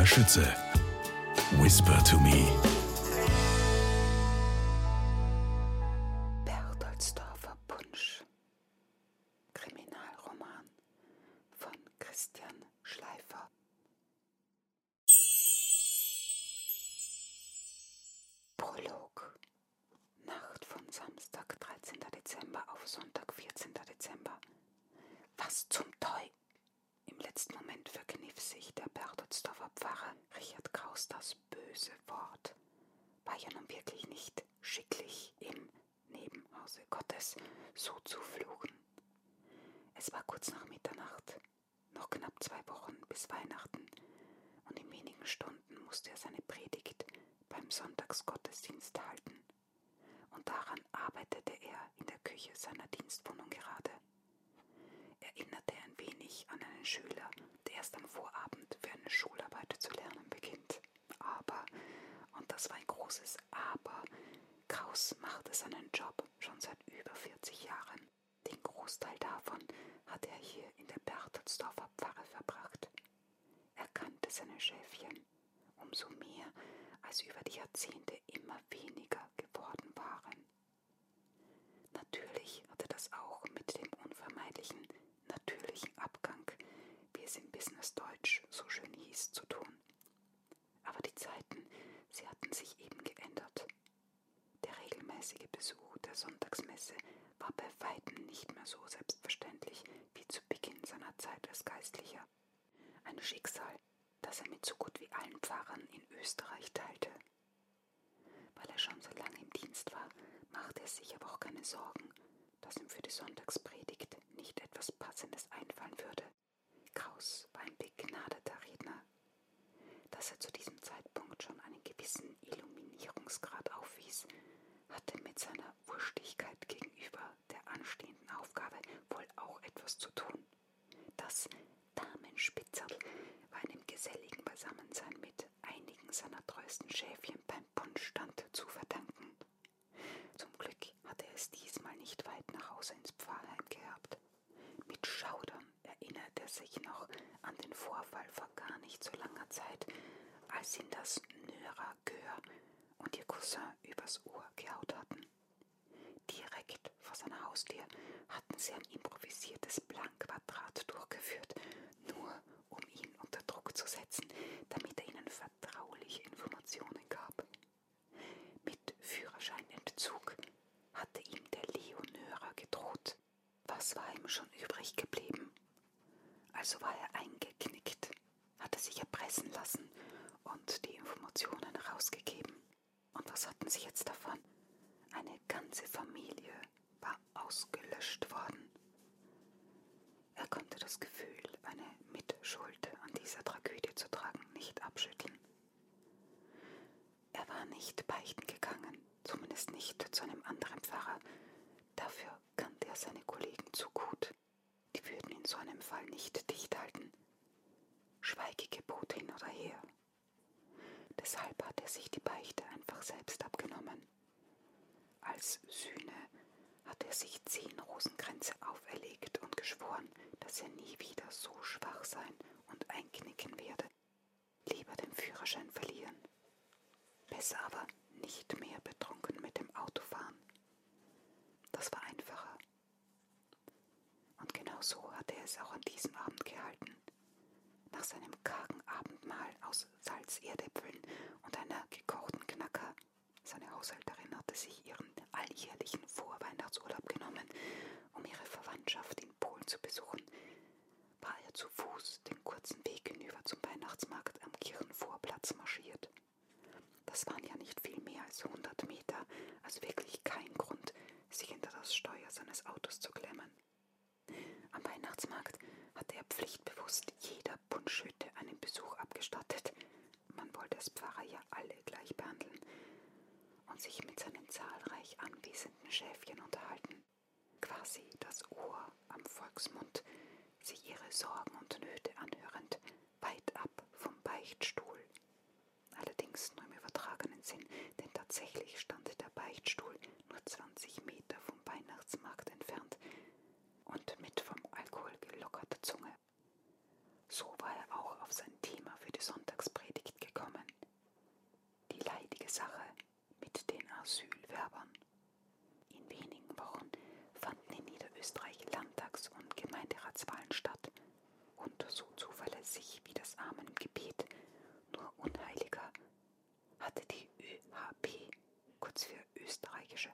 Maria Schütze. Whisper to me. Bertelsdorfer Punsch. Kriminalroman von Christian Schleifer. Prolog. Nacht von Samstag, 13. Dezember auf Sonntag, 14. Dezember. Was zum Teufel? Im letzten Moment verkniff sich der Pfarrer Richard Kraus das böse Wort. War ja nun wirklich nicht schicklich im Nebenhause Gottes so zu fluchen. Es war kurz nach Mitternacht, noch knapp zwei Wochen bis Weihnachten, und in wenigen Stunden musste er seine Predigt beim Sonntagsgottesdienst halten. Und daran arbeitete er in der Küche seiner Dienstwohnung gerade. Erinnerte ein wenig an einen Schüler, der erst am Vorabend für eine Schularbeit zu lernen beginnt. Aber, und das war ein großes Aber, Kraus machte seinen Job schon seit über 40 Jahren. Den Großteil davon hatte er hier in der Bertelsdorfer Pfarre verbracht. Er kannte seine Schäfchen, umso mehr, als über die Jahrzehnte immer weniger geworden waren. Natürlich hatte das auch mit dem unvermeidlichen, natürlichen Abgang, wie es im Business Deutsch so schön hieß, zu tun. Aber die Zeiten, sie hatten sich eben geändert. Der regelmäßige Besuch der Sonntagsmesse war bei weitem nicht mehr so selbstverständlich wie zu Beginn seiner Zeit als Geistlicher. Ein Schicksal, das er mit so gut wie allen Pfarrern in Österreich teilte. Weil er schon so lange im Dienst war, machte er sich aber auch keine Sorgen, dass ihm für die Sonntagspredigt nicht etwas Passendes würde. Kraus war ein begnadeter Redner. Dass er zu diesem Zeitpunkt schon einen gewissen Illuminierungsgrad aufwies, hatte mit seiner Wurstigkeit gegenüber der anstehenden Aufgabe wohl auch etwas zu tun. Das Damenspitzerl war einem geselligen Beisammensein mit einigen seiner treuesten Schäfchen beim Punschstand zu verdanken. Zum Glück hatte er es diesmal nicht weit nach Hause ins Pfarrheim gehabt. Mit Schaudern erinnert er sich noch an den Vorfall vor gar nicht so langer Zeit, als ihn das Nörer Gör und ihr Cousin übers Ohr gehaut hatten. Direkt vor seiner Haustür hatten sie ein improvisiertes Blankquadrat durchgeführt, nur um ihn unter Druck zu setzen, damit er ihnen vertrauliche Informationen gab. Mit Führerscheinentzug hatte ihm der Leonörer gedroht. Was war ihm schon übrig geblieben? Also war er eingeknickt, hatte sich erpressen lassen und die Rausgegeben. Und was hatten sie jetzt davon? Eine ganze Familie war ausgelöscht worden. Er konnte das Gefühl, eine Mitschuld an dieser Tragödie zu tragen, nicht abschütteln. Er war nicht beichten gegangen, zumindest nicht zu einem anderen Pfarrer. Dafür kannte er seine Kollegen zu gut. Die würden in so einem Fall nicht dicht halten. Schweigegebot hin oder her. Deshalb hat er sich die Beichte einfach selbst abgenommen. Als Sühne hat er sich zehn Rosenkränze auferlegt und geschworen, dass er nie wieder so schwach sein und einknicken werde. Lieber den Führerschein verlieren. Besser aber nicht mehr betrunken mit dem Auto fahren. Das war einfacher. Und genau so hat er es auch an diesem Abend gehalten. Nach seinem kargen Abendmahl aus Salzerdäpfeln und einer gekochten Knacker. Seine Haushälterin hatte sich ihren alljährlichen Vorweihnachtsurlaub genommen, um ihre Verwandtschaft in Polen zu besuchen, war er zu Fuß den kurzen Weg hinüber zum Weihnachtsmarkt am Kirchenvorplatz marschiert. Das waren ja nicht viel mehr als 100 Meter, also wirklich kein Grund, sich hinter das Steuer seines Autos zu klemmen. Am Weihnachtsmarkt hatte er pflichtbewusst jeder Punschhütte einen Besuch abgestattet. Man wollte als Pfarrer ja alle gleich behandeln und sich mit seinen zahlreich anwesenden Schäfchen unterhalten. Quasi das Ohr am Volksmund, sich ihre Sorgen und Nöte anhörend, weit ab vom Beichtstuhl. Allerdings nur im übertragenen Sinn, denn tatsächlich stand der Beichtstuhl nur 20 Meter der Zunge. So war er auch auf sein Thema für die Sonntagspredigt gekommen, die leidige Sache mit den Asylwerbern. In wenigen Wochen fanden in Niederösterreich Landtags- und Gemeinderatswahlen statt, und so zuverlässig wie das Amen im Gebet, nur unheiliger, hatte die ÖHP, kurz für österreichische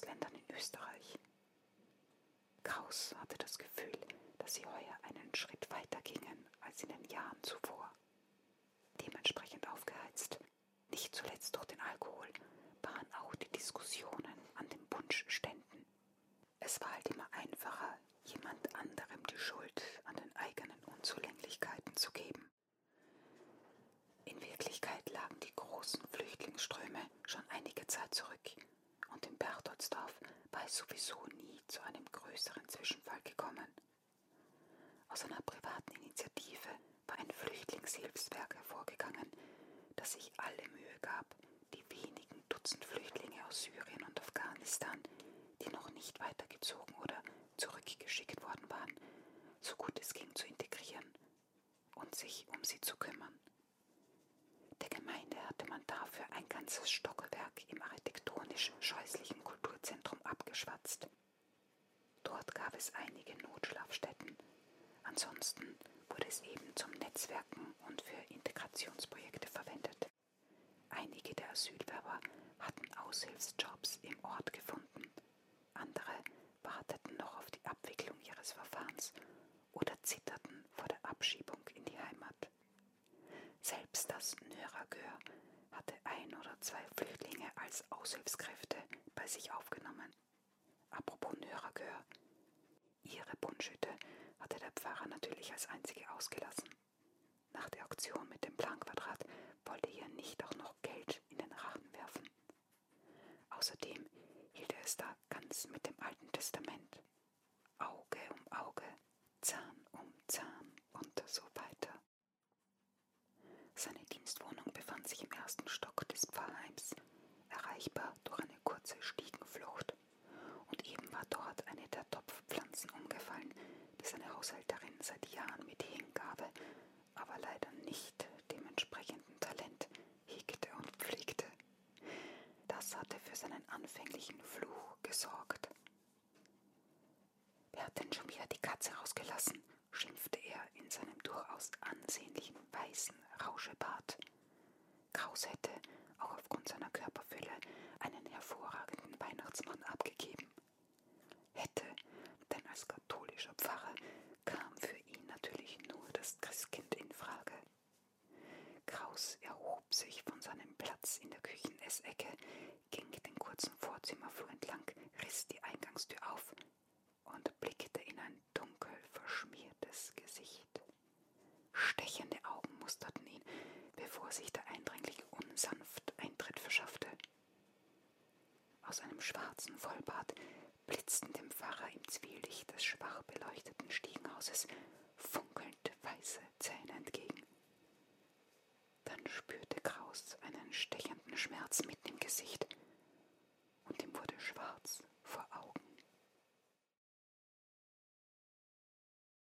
den Ausländern in Österreich. Kraus hatte das Gefühl, dass sie heuer einen Schritt weiter gingen als in den Jahren zuvor. Dementsprechend aufgeheizt, nicht zuletzt durch den Alkohol, waren auch die Diskussionen an den Punschständen. Es war halt immer einfacher, jemand anderem die Schuld an den eigenen Unzulänglichkeiten zu geben. In Wirklichkeit lagen die großen Flüchtlingsströme schon einige Zeit zurück es sowieso nie zu einem größeren Zwischenfall gekommen. Aus einer privaten Initiative war ein Flüchtlingshilfswerk hervorgegangen, das sich alle Mühe gab, die wenigen Dutzend Flüchtlinge aus Syrien und Afghanistan, die noch nicht weitergezogen oder zurückgeschickt worden waren, so gut es ging zu integrieren und sich um sie zu kümmern. Der Gemeinde hatte man dafür ein ganzes Stockwerk im architektonisch scheußlichen Abgeschwatzt. Dort gab es einige Notschlafstätten. Ansonsten wurde es eben zum Netzwerken und für Integrationsprojekte verwendet. Einige der Asylwerber hatten Aushilfsjobs im Ort gefunden. Andere warteten noch auf die Abwicklung ihres Verfahrens oder zitterten vor der Abschiebung in die Heimat. Selbst das Nöragör hatte ein oder zwei Flüchtlinge als Aushilfskräfte bei sich aufgenommen. Apropos Nöragör. Ihre Bunschütte hatte der Pfarrer natürlich als einzige ausgelassen. Nach der Auktion mit dem Planquadrat wollte er nicht auch noch Geld in den Rachen werfen. Außerdem hielt er es da ganz mit dem Alten Testament. Auge um Auge, Zahn um Zahn und so weiter. Seine Dienstwohnung befand sich im ersten Stock des Pfarrheims, erreichbar durch eine kurze Stiegenflucht. Und eben war der Topfpflanzen umgefallen, die seine Haushälterin seit Jahren mit Hingabe, aber leider nicht dem entsprechenden Talent hegte und pflegte. Das hatte für seinen anfänglichen Fluch gesorgt. Wer hat denn schon wieder die Katze rausgelassen? schimpfte er in seinem durchaus ansehnlichen weißen Rauschebart. Kraus hätte, auch aufgrund seiner Körperfülle, einen hervorragenden Weihnachtsmann abgegeben. blickte in ein dunkel verschmiertes Gesicht. Stechende Augen musterten ihn, bevor sich der Eindringling unsanft Eintritt verschaffte. Aus einem schwarzen Vollbart blitzten dem Pfarrer im Zwielicht des schwach beleuchteten Stiegenhauses funkelnd weiße Zähne entgegen. Dann spürte Kraus einen stechenden Schmerz mitten im Gesicht und ihm wurde schwarz